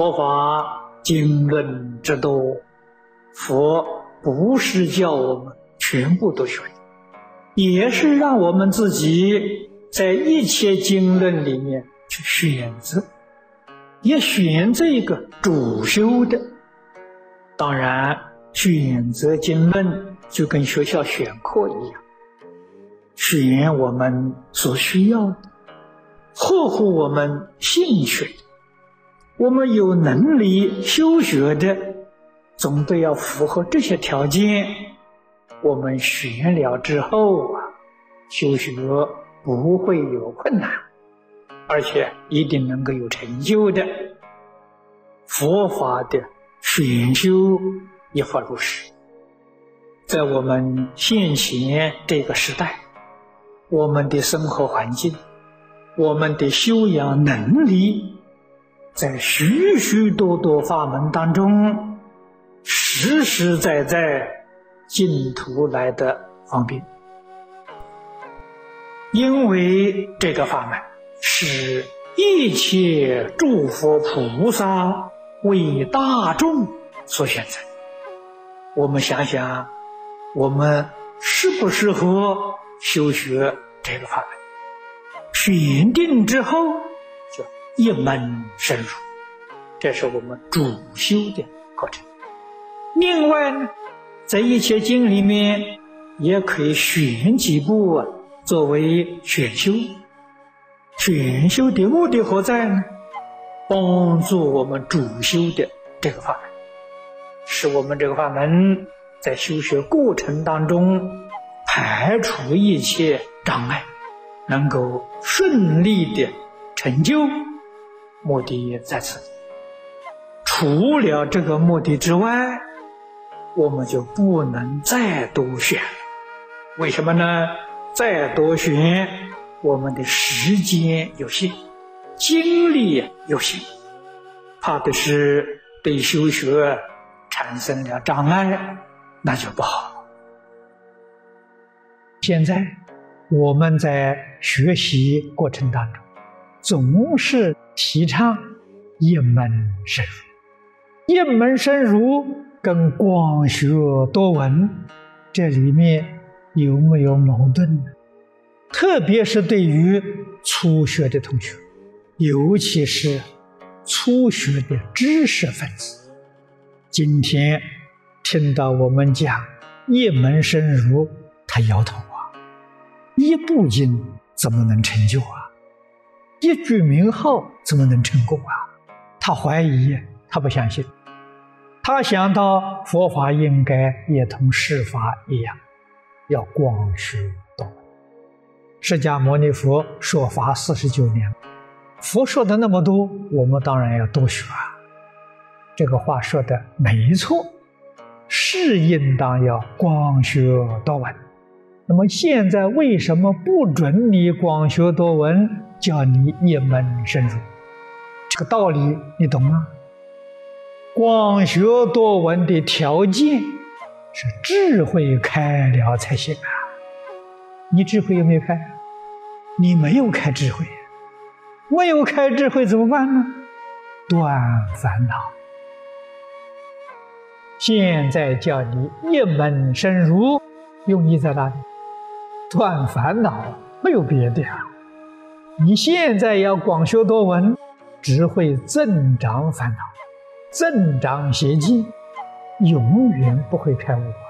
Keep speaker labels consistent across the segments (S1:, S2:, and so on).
S1: 佛法经论之多，佛不是叫我们全部都学，也是让我们自己在一切经论里面去选择，也选择一个主修的。当然，选择经论就跟学校选课一样，选我们所需要的，合乎我们兴趣。我们有能力修学的，总得要符合这些条件。我们学了之后啊，修学不会有困难，而且一定能够有成就的。佛法的选修一法如是，在我们现前这个时代，我们的生活环境，我们的修养能力。在许许多多法门当中，实实在在净土来的方便，因为这个法门是一切诸佛菩萨为大众所选择。我们想想，我们适不适合修学这个法门？选定之后。一门深入，这是我们主修的过程。另外呢，在一切经里面，也可以选几部啊，作为选修。选修的目的何在呢？帮助我们主修的这个法门，使我们这个法门在修学过程当中排除一切障碍，能够顺利的成就。目的在此。除了这个目的之外，我们就不能再多选。为什么呢？再多选，我们的时间有限，精力有限，怕的是对修学产生了障碍，那就不好。现在我们在学习过程当中。总是提倡一门深入，一门深入跟广学多闻，这里面有没有矛盾呢？特别是对于初学的同学，尤其是初学的知识分子，今天听到我们讲一门深入，他摇头啊，一部经怎么能成就啊？一句名号怎么能成功啊？他怀疑，他不相信。他想到佛法应该也同世法一样，要广学多闻。释迦牟尼佛说法四十九年，佛说的那么多，我们当然要多学啊。这个话说的没错，是应当要广学多闻。那么现在为什么不准你广学多闻？叫你一门深入，这个道理你懂吗？广学多闻的条件是智慧开了才行啊！你智慧有没有开？你没有开智慧，没有开智慧怎么办呢？断烦恼。现在叫你一门深入，用意在哪里？断烦恼，没有别的啊。你现在要广学多闻，只会增长烦恼，增长邪见，永远不会开悟啊！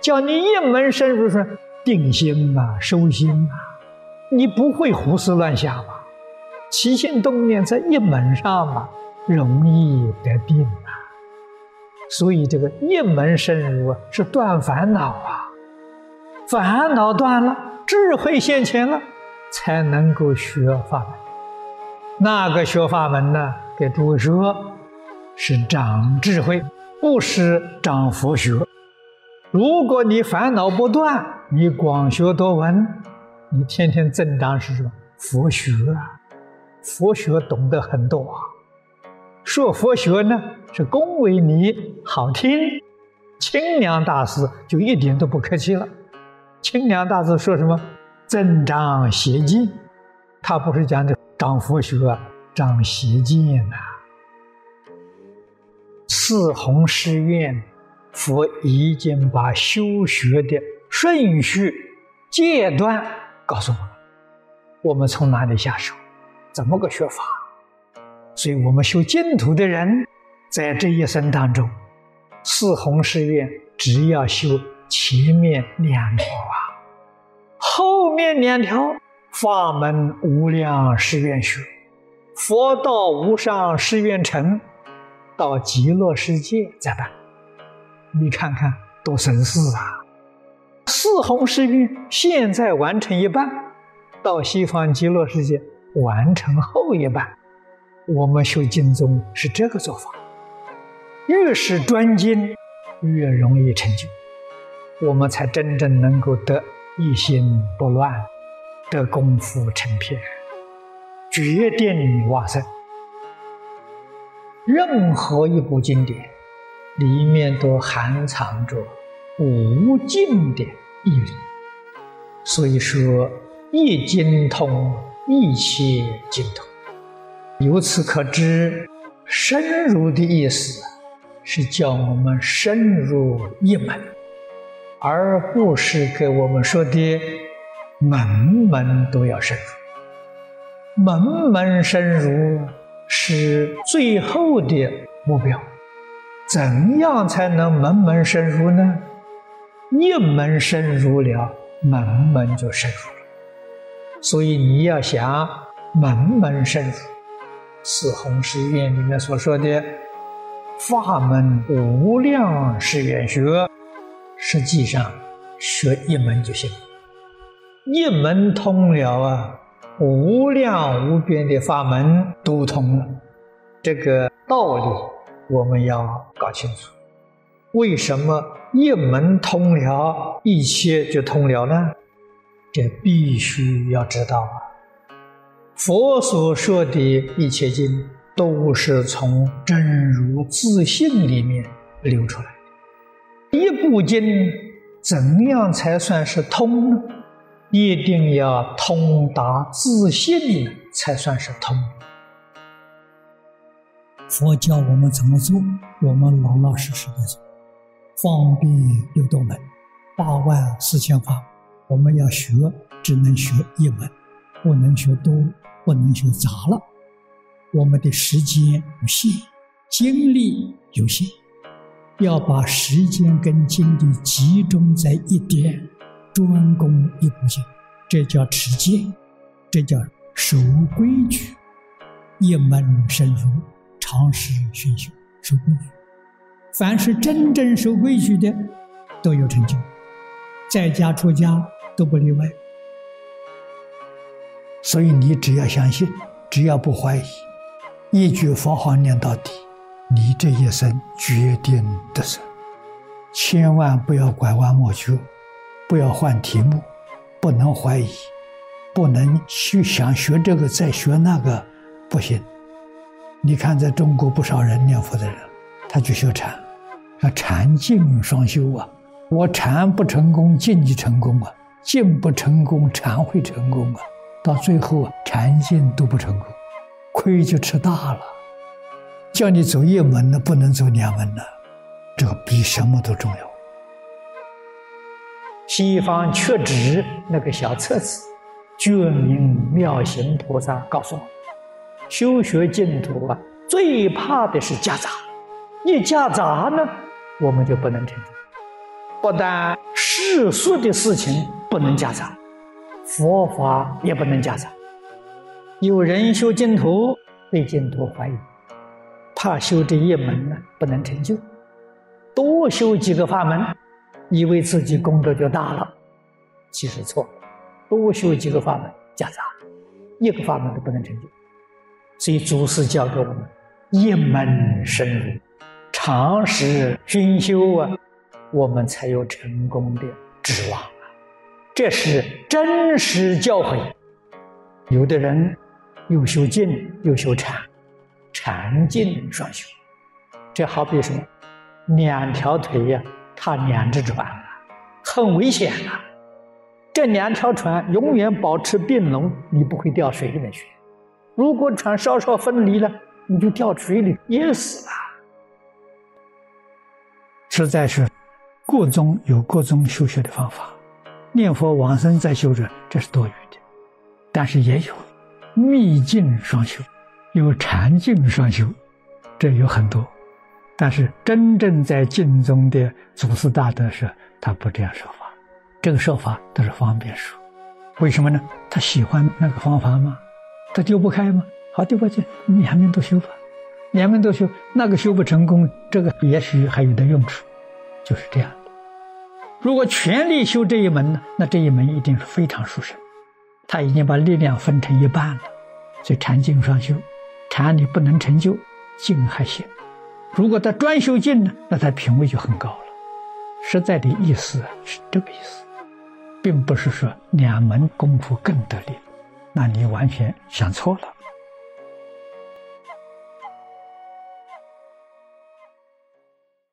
S1: 叫你一门深入说定心嘛，收心嘛，你不会胡思乱想吧？起心动念在一门上嘛，容易得定啊！所以这个一门深入啊是断烦恼啊，烦恼断了，智慧现前了。才能够学法门，那个学法门呢？给诸位说，是长智慧，不是长佛学。如果你烦恼不断，你广学多闻，你天天增长是什么？佛学啊，佛学懂得很多啊。说佛学呢，是恭维你好听。清凉大师就一点都不客气了。清凉大师说什么？增长邪见，他不是讲的长佛学、长邪见呐。四弘誓愿，佛已经把修学的顺序、阶段告诉我们。我们从哪里下手？怎么个学法？所以，我们修净土的人，在这一生当中，四弘誓愿只要修前面两条啊，后面两条法门无量誓愿学，佛道无上誓愿成。到极乐世界再办，你看看多省事啊！四弘誓愿现在完成一半，到西方极乐世界完成后一半。我们修经宗是这个做法，越是专精，越容易成就，我们才真正能够得一心不乱，得功夫成片，决定往生。任何一部经典，里面都含藏着无尽的义理。所以说，一经通一切精通。由此可知，深入的意思是叫我们深入一门，而不是给我们说的门门都要深入，门门深入。是最后的目标，怎样才能门门深入呢？一门深入了，门门就深入了。所以你要想门门深入，是弘誓愿里面所说的法门无量誓愿学，实际上学一门就行，一门通了啊。无量无边的法门都通了，这个道理我们要搞清楚。为什么一门通了，一切就通了呢？这必须要知道啊！佛所说的一切经，都是从真如自信里面流出来。一部经怎样才算是通呢？一定要通达自信，才算是通。
S2: 佛教我们怎么做，我们老老实实的做。方便六道门，八万四千法，我们要学，只能学一门，不能学多，不能学杂了。我们的时间有限，精力有限，要把时间跟精力集中在一点。专攻一部经，这叫持戒，这叫守规矩，一门深入，长时熏修，守规矩。凡是真正守规矩的，都有成就，在家出家都不例外。所以你只要相信，只要不怀疑，一句佛号念到底，你这一生决定的事，千万不要拐弯抹角。不要换题目，不能怀疑，不能去想学这个再学那个，不行。你看，在中国不少人念佛的人，他就修禅，要禅静双修啊。我禅不成功，静就成功啊；静不成功，禅会成功啊。到最后啊，禅静都不成功，亏就吃大了。叫你走一门呢，不能走两门呢，这个比什么都重要。
S1: 西方确指那个小册子，觉明妙行菩萨告诉我：修学净土啊，最怕的是夹杂。一夹杂呢，我们就不能成就。不但世俗的事情不能夹杂，佛法也不能夹杂。有人修净土，对净土怀疑，怕修这一门呢不能成就，多修几个法门。以为自己功德就大了，其实错了。多修几个法门夹杂，一个法门都不能成就。所以祖师教给我们：一门深入，长时熏修啊，我们才有成功的指望啊。这是真实教诲。有的人又修静又修禅，禅静双修，这好比什么？两条腿呀。踏两只船，很危险啊！这两条船永远保持并拢，你不会掉水里面去。如果船稍稍分离了，你就掉水里淹死了。
S2: 实在是各宗有各宗修学的方法，念佛往生再修者，这是多余的。但是也有密境双修，有禅境双修，这有很多。但是真正在净宗的祖师大德是，他不这样说法。这个说法都是方便说。为什么呢？他喜欢那个方法吗？他丢不开吗？好，丢不开，两面都修吧。两面都修，那个修不成功，这个也许还有点用处。就是这样的。如果全力修这一门呢，那这一门一定是非常殊胜。他已经把力量分成一半了，所以禅净双修。禅你不能成就，静还行。如果他专修静呢，那他品位就很高了。实在的意思是这个意思，并不是说两门功夫更得力，那你完全想错了。